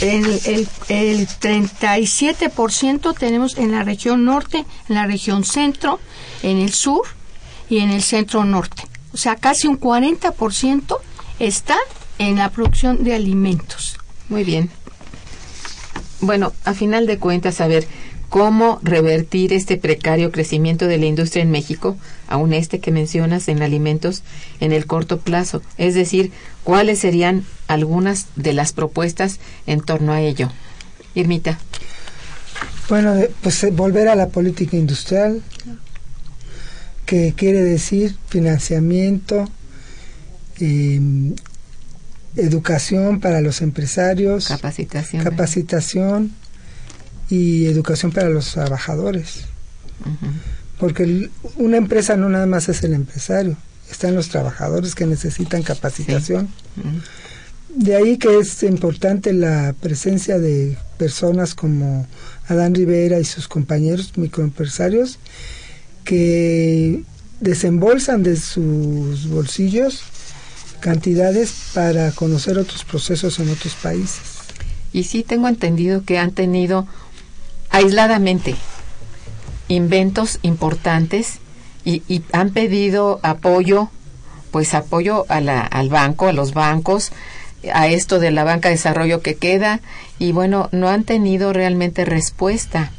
el, el, el 37% tenemos en la región norte, en la región centro, en el sur y en el centro norte. O sea, casi un 40% está en la producción de alimentos. Muy bien bueno, a final de cuentas, a ver cómo revertir este precario crecimiento de la industria en México, aún este que mencionas en alimentos, en el corto plazo. Es decir, cuáles serían algunas de las propuestas en torno a ello. Irmita. Bueno, pues eh, volver a la política industrial, que quiere decir financiamiento, em, educación para los empresarios, capacitación, capacitación y educación para los trabajadores. Porque una empresa no nada más es el empresario, están los trabajadores que necesitan capacitación. De ahí que es importante la presencia de personas como Adán Rivera y sus compañeros microempresarios que desembolsan de sus bolsillos cantidades para conocer otros procesos en otros países. Y sí tengo entendido que han tenido aisladamente inventos importantes y, han pedido apoyo, pues apoyo a la, al banco, a los bancos, a esto de la banca de desarrollo que queda y bueno, no han tenido realmente respuesta.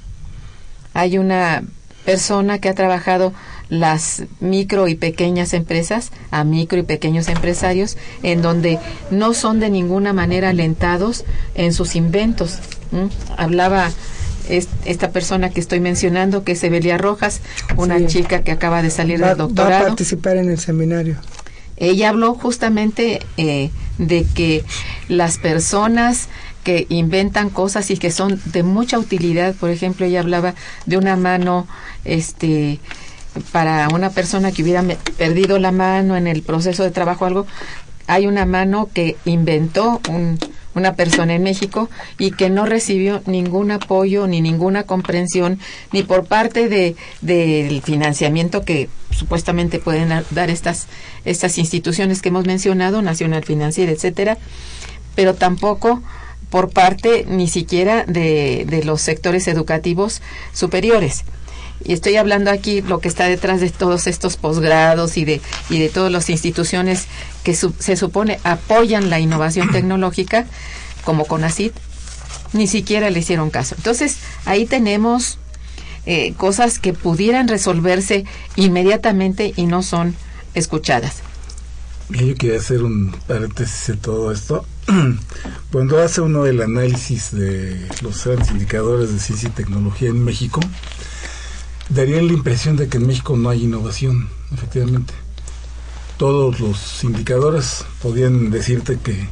Hay una persona que ha trabajado las micro y pequeñas empresas a micro y pequeños empresarios en donde no son de ninguna manera alentados en sus inventos. Hablaba esta persona que estoy mencionando, que es Evelia Rojas, una chica que acaba de salir del doctorado. Va a participar en el seminario. Ella habló justamente eh, de que las personas que inventan cosas y que son de mucha utilidad, por ejemplo, ella hablaba de una mano este para una persona que hubiera perdido la mano en el proceso de trabajo o algo, hay una mano que inventó una persona en México y que no recibió ningún apoyo ni ninguna comprensión ni por parte de del financiamiento que supuestamente pueden dar estas estas instituciones que hemos mencionado, Nacional Financiera, etcétera, pero tampoco por parte ni siquiera de, de los sectores educativos superiores y estoy hablando aquí lo que está detrás de todos estos posgrados y de, y de todas las instituciones que se supone apoyan la innovación [CLEARS THROAT] tecnológica, como CONACIT, ni siquiera le hicieron caso. Entonces, ahí tenemos eh, cosas que pudieran resolverse inmediatamente y no son escuchadas. Yo quería hacer un paréntesis de todo esto. [CLEARS THROAT] Cuando hace uno el análisis de los grandes indicadores de ciencia y tecnología en México, daría la impresión de que en México no hay innovación, efectivamente. Todos los indicadores podían decirte que,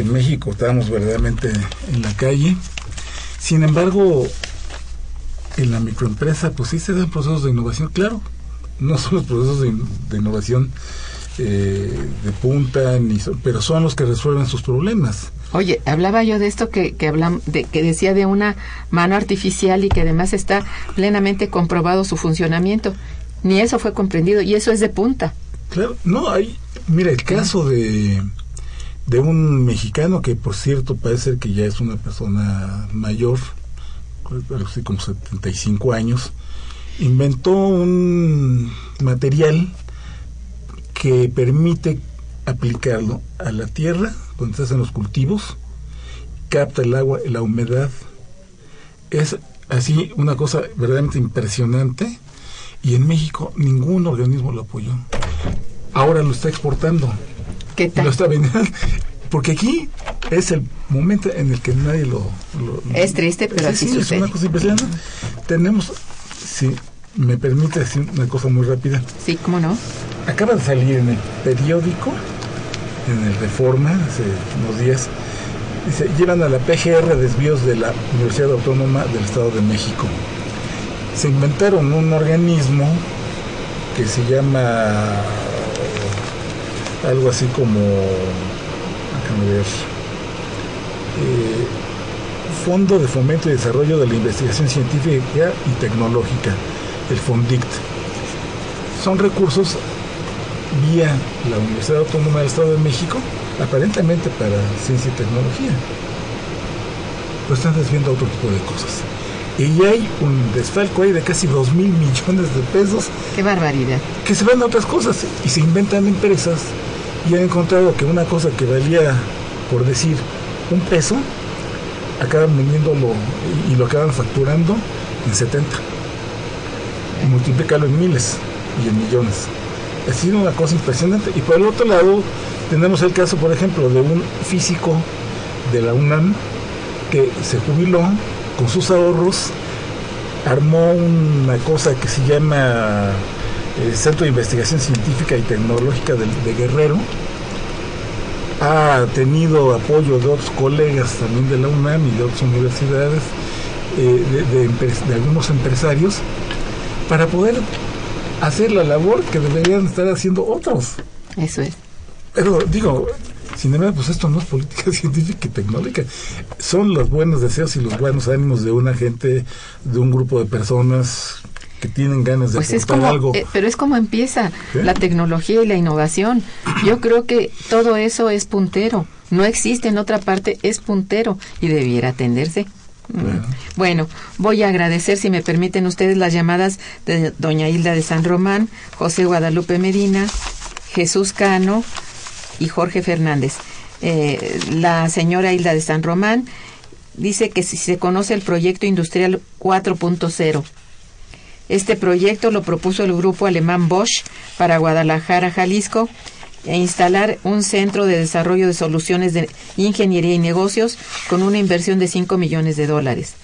en México estamos verdaderamente en la calle. Sin embargo, en la microempresa, pues sí se dan procesos de innovación, claro. No son los procesos de, innovación eh, de punta, ni pero son los que resuelven sus problemas. Oye, hablaba yo de esto que, que, de, que decía de una mano artificial y que además está plenamente comprobado su funcionamiento. Ni eso fue comprendido y eso es de punta. Claro, no, hay, mira, el caso de, de un mexicano que por cierto parece que ya es una persona mayor, así como 75 años, inventó un material que permite aplicarlo a la tierra cuando estás en los cultivos, capta el agua, la humedad. Es así una cosa verdaderamente impresionante y en México ningún organismo lo apoyó. Ahora lo está exportando. ¿Qué tal? Lo está vendiendo. [LAUGHS] Porque aquí es el momento en el que nadie lo... es triste, pero así Es una cosa impresionante. Tenemos, si me permite decir una cosa muy rápida. Sí, ¿cómo no? Acaba de salir en el periódico en el Reforma hace unos días. Dice, llevan a la PGR desvíos de la Universidad Autónoma del Estado de México. Se inventaron un organismo que se llama algo así como, déjame ver, eh, Fondo de Fomento y Desarrollo de la Investigación Científica y Tecnológica, el FONDICT. Son recursos vía la Universidad Autónoma del Estado de México, aparentemente para ciencia y tecnología. Pero están desviando otro tipo de cosas. Y hay un desfalco ahí de casi 2 mil [LAUGHS] millones de pesos. ¡Qué barbaridad! Que se van a otras cosas y se inventan empresas y han encontrado que una cosa que valía, por decir, un peso, acaban vendiéndolo y lo acaban facturando en 70. Y multiplícalo en miles y en millones. Ha sido una cosa impresionante. Y por el otro lado, tenemos el caso, por ejemplo, de un físico de la UNAM que se jubiló con sus ahorros, armó una cosa que se llama eh, Centro de Investigación Científica y Tecnológica de, Guerrero. Ha tenido apoyo de otros colegas también de la UNAM y de otras universidades, eh, de algunos empresarios, para poder hacer la labor que deberían estar haciendo otros. Eso es. Pero digo, sin embargo, pues esto no es política [LAUGHS] científica y tecnológica. Son los buenos deseos y los buenos ánimos de una gente, de un grupo de personas que tienen ganas de pues es como, algo. Eh, pero es como empieza la tecnología y la innovación. Yo creo que todo eso es puntero. No existe en otra parte, es puntero y debiera atenderse. Bueno, voy a agradecer, si me permiten ustedes, las llamadas de doña Hilda de San Román, José Guadalupe Medina, Jesús Cano y Jorge Fernández. Eh, la señora Hilda de San Román dice que si se conoce el proyecto industrial 4.0. Este proyecto lo propuso el grupo alemán Bosch para Guadalajara, Jalisco, e instalar un centro de desarrollo de soluciones de ingeniería y negocios con una inversión de 5 millones de dólares.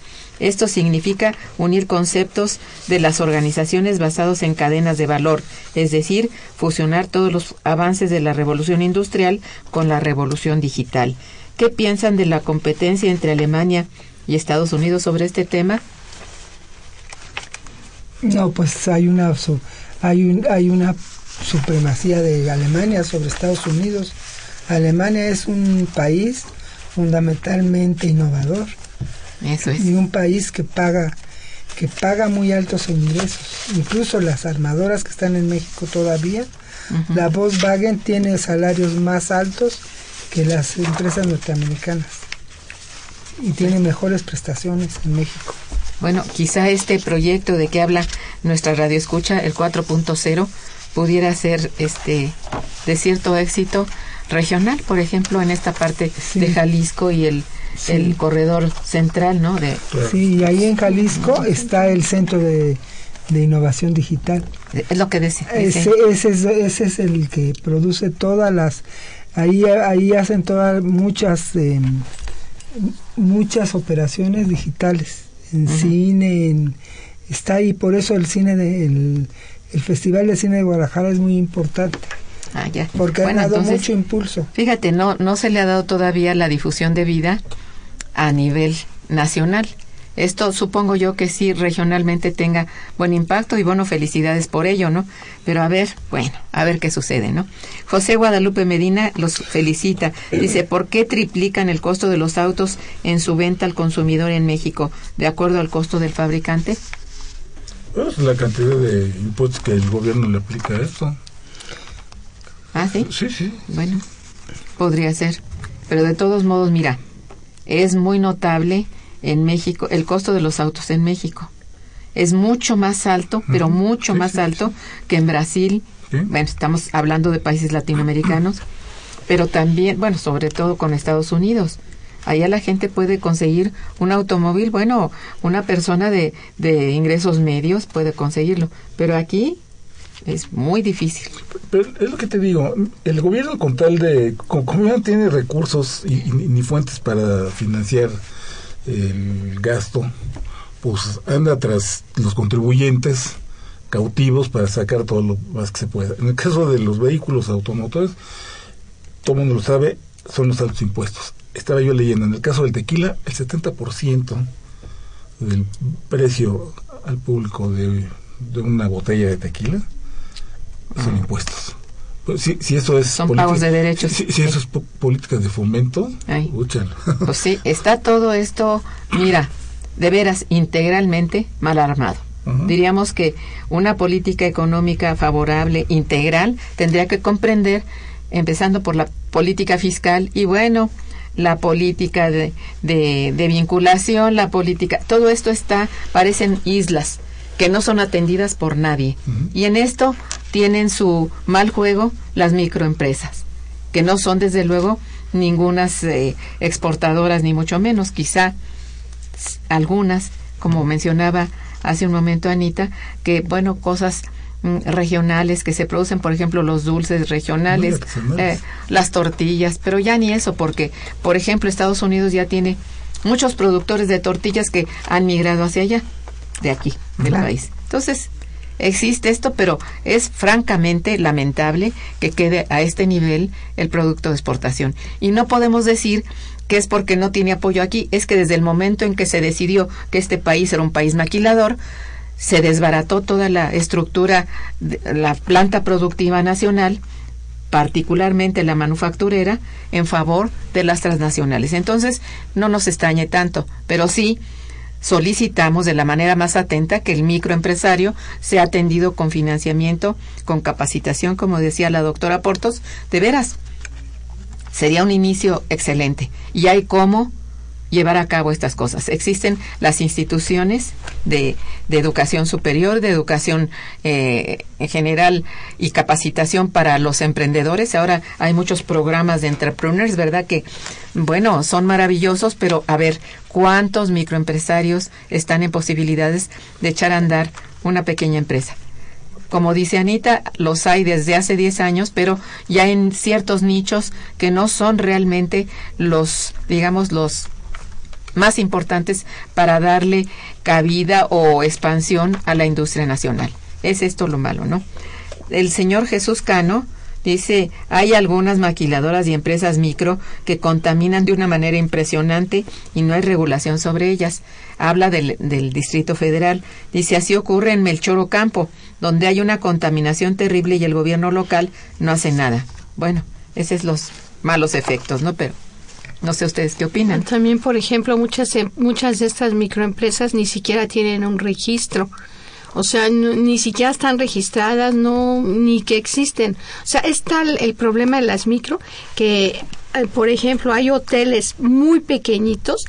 Esto significa unir conceptos de las organizaciones basados en cadenas de valor, es decir, fusionar todos los avances de la revolución industrial con la revolución digital. ¿Qué piensan de la competencia entre Alemania y Estados Unidos sobre este tema? No, pues hay una hay un, hay una supremacía de Alemania sobre Estados Unidos. Alemania es un país fundamentalmente innovador. Eso es. Y un país que paga que paga muy altos ingresos. Incluso las armadoras que están en México todavía, la Volkswagen tiene salarios más altos que las empresas norteamericanas y tiene mejores prestaciones en México. Bueno, quizá este proyecto de que habla nuestra radio escucha, el 4.0, pudiera ser este de cierto éxito regional, por ejemplo, en esta parte de Jalisco y el, el corredor central, ¿no? De, sí, y ahí en Jalisco está el centro de, de innovación digital. Es lo que decía. Ese, ese, es, ese es el que produce todas las... Ahí, ahí hacen todas muchas... Eh, muchas operaciones digitales en cine en, está ahí por eso el cine de, el, el Festival de Cine de Guadalajara es muy importante. Ah, ya. Porque ha dado mucho impulso. Fíjate, no, no se le ha dado todavía la difusión de vida a nivel nacional. Esto supongo yo que sí regionalmente tenga buen impacto y bueno, felicidades por ello, ¿no? Pero a ver, bueno, a ver qué sucede, ¿no? José Guadalupe Medina los felicita. Dice, ¿por qué triplican el costo de los autos en su venta al consumidor en México de acuerdo al costo del fabricante? Es la cantidad de impuestos que el gobierno le aplica a esto. ¿Ah, sí? Sí, sí. Bueno, podría ser. Pero de todos modos, mira, es muy notable en México el costo de los autos en México. Es mucho más alto, pero mucho más alto que en Brasil. Bueno, estamos hablando de países latinoamericanos, pero también, bueno, sobre todo con Estados Unidos. Allá la gente puede conseguir un automóvil, bueno, una persona de, de ingresos medios puede conseguirlo, pero aquí es muy difícil. Pero es lo que te digo, el gobierno con tal de, como no tiene recursos y, ni fuentes para financiar el gasto, pues anda tras los contribuyentes cautivos para sacar todo lo más que se pueda. En el caso de los vehículos automotores, todo el mundo lo sabe, son los altos impuestos estaba yo leyendo, en el caso del tequila, el 70% del precio al público de, una botella de tequila son impuestos. Pues, si, si eso es son pagos de derechos. Si, eso es políticas de fomento, [LAUGHS] Pues sí, está todo esto, mira, de veras, integralmente mal armado. Diríamos que una política económica favorable, integral, tendría que comprender, empezando por la política fiscal y bueno, la política de, de, vinculación, la política, todo esto está, parecen islas que no son atendidas por nadie. Y en esto tienen su mal juego las microempresas, que no son desde luego ningunas eh, exportadoras, ni mucho menos, quizá algunas, como mencionaba hace un momento Anita, que bueno, cosas regionales que se producen, por ejemplo, los dulces regionales, eh, las tortillas, pero ya ni eso, porque, por ejemplo, Estados Unidos ya tiene muchos productores de tortillas que han migrado hacia allá de aquí, del país. Entonces, existe esto, pero es francamente lamentable que quede a este nivel el producto de exportación. Y no podemos decir que es porque no tiene apoyo aquí, es que desde el momento en que se decidió que este país era un país maquilador, se desbarató toda la estructura, la planta productiva nacional, particularmente la manufacturera, en favor de las transnacionales. Entonces, no nos extrañe tanto, pero sí solicitamos de la manera más atenta que el microempresario sea atendido con financiamiento, con capacitación, como decía la doctora Portos, de veras. Sería un inicio excelente. Y hay cómo llevar a cabo estas cosas. Existen las instituciones de, educación superior, de educación eh, en general y capacitación para los emprendedores. Ahora hay muchos programas de entrepreneurs, ¿verdad? Que, bueno, son maravillosos, pero a ver, ¿cuántos microempresarios están en posibilidades de echar a andar una pequeña empresa? Como dice Anita, los hay desde hace 10 años, pero ya en ciertos nichos que no son realmente los, digamos, los más importantes para darle cabida o expansión a la industria nacional. Es esto lo malo, ¿no? El señor Jesús Cano dice, hay algunas maquiladoras y empresas micro que contaminan de una manera impresionante y no hay regulación sobre ellas. Habla del, del Distrito Federal. Dice, así ocurre en Melchor Campo, donde hay una contaminación terrible y el gobierno local no hace nada. Bueno, esos son los malos efectos, ¿no? Pero no sé ustedes qué opinan. También, por ejemplo, muchas, em, muchas de estas microempresas ni siquiera tienen un registro. O sea, ni siquiera están registradas, no, ni que existen. O sea, está el, el problema de las micro, que, eh, por ejemplo, hay hoteles muy pequeñitos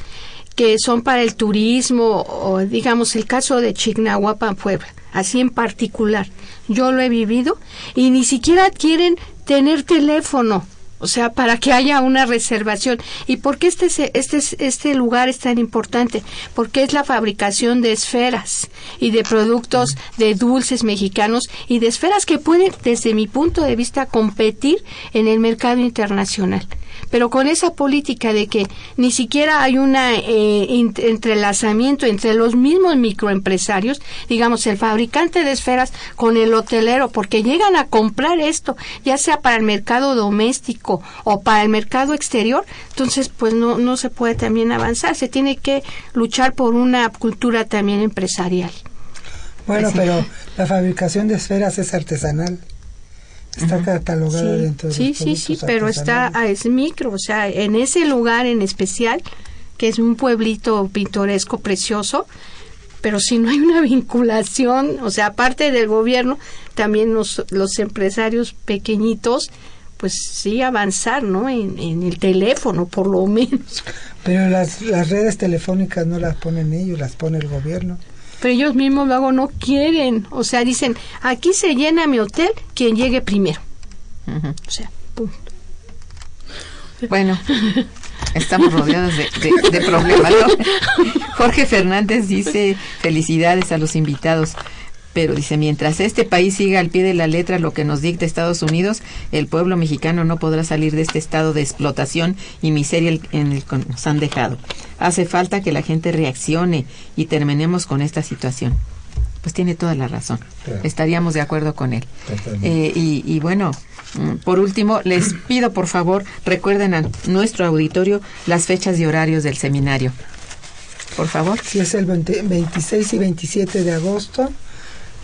que son para el turismo, o digamos el caso de Chignahuapan, Puebla, así en particular. Yo lo he vivido y ni siquiera quieren tener teléfono o sea, para que haya una reservación. ¿Y por qué este, este, este lugar es tan importante? Porque es la fabricación de esferas y de productos de dulces mexicanos y de esferas que pueden, desde mi punto de vista, competir en el mercado internacional pero con esa política de que ni siquiera hay un eh, entrelazamiento entre los mismos microempresarios, digamos, el fabricante de esferas con el hotelero, porque llegan a comprar esto, ya sea para el mercado doméstico o para el mercado exterior, entonces pues no, no se puede también avanzar, se tiene que luchar por una cultura también empresarial. Bueno, pero la fabricación de esferas es artesanal. Está catalogado sí, dentro de Sí, sí, sí, pero está es micro, o sea, en ese lugar en especial, que es un pueblito pintoresco precioso, pero si no hay una [LAUGHS] vinculación, o sea, aparte del gobierno, también los, los empresarios pequeñitos, pues sí avanzar, ¿no? En, en, el teléfono, por lo menos. Pero las, las redes telefónicas no las ponen ellos, las pone el gobierno pero ellos mismos luego no quieren. O sea, dicen, aquí se llena mi hotel quien llegue primero. O sea, punto. Bueno, [LAUGHS] estamos rodeados de, de problemas. Jorge Fernández dice, felicidades a los invitados. Pero dice, mientras este país siga al pie de la letra lo que nos dicta Estados Unidos, el pueblo mexicano no podrá salir de este estado de explotación y miseria en el que nos han dejado. Hace falta que la gente reaccione y terminemos con esta situación. Pues tiene toda la razón. Estaríamos de acuerdo con él. Eh, y, y bueno, mm, por último, les pido por favor, recuerden a nuestro auditorio las fechas y horarios del seminario. Por favor. Sí, es el 26 y 27 de agosto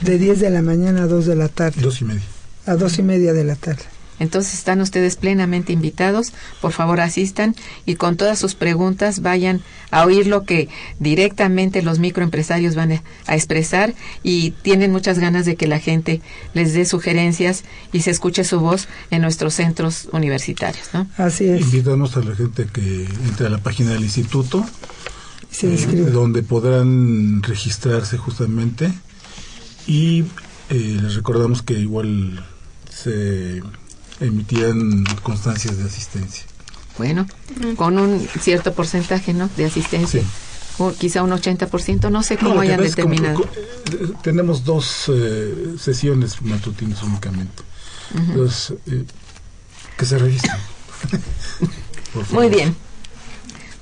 de 10 de la mañana a 2 de la tarde. Dos y media. A dos y media de la tarde. Entonces están ustedes plenamente invitados. Por favor, asistan y con todas sus preguntas vayan a oír lo que directamente los microempresarios van a expresar y tienen muchas ganas de que la gente les dé sugerencias y se escuche su voz en nuestros centros universitarios. ¿no? Así es. Invitamos a la gente que entre a la página del instituto, eh, donde podrán registrarse justamente y eh, les recordamos que igual se emitían constancias de asistencia. Bueno, con un cierto porcentaje, ¿no? De asistencia. O quizá un 80%, no sé cómo hayan determinado. Eh, tenemos dos eh, sesiones matutinas únicamente. Entonces, eh, que se registren. [LAUGHS] Muy bien.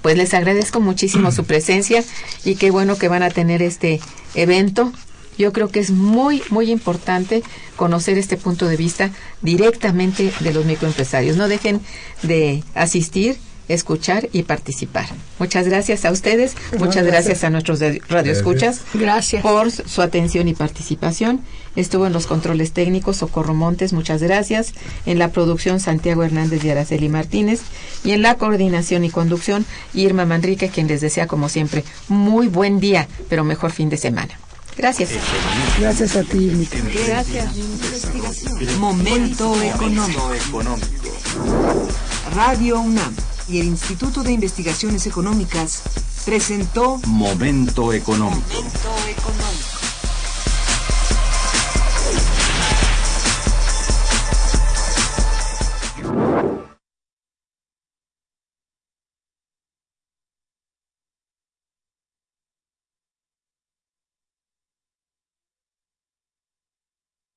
Pues les agradezco muchísimo su presencia y qué bueno que van a tener este evento yo creo que es muy, muy importante conocer este punto de vista directamente de los microempresarios. No dejen de asistir escuchar y participar. Muchas gracias a ustedes, muchas gracias, a nuestros radioescuchas gracias. por su atención y participación. Estuvo en los controles técnicos Socorro Montes, muchas gracias. En la producción Santiago Hernández y Araceli Martínez. Y en la coordinación y conducción Irma Manrique, quien les desea como siempre muy buen día, pero mejor fin de semana. Gracias. Gracias a ti, Gracias. Momento económico. Radio UNAM y el Instituto de Investigaciones Económicas presentó Momento económico. Momento económico.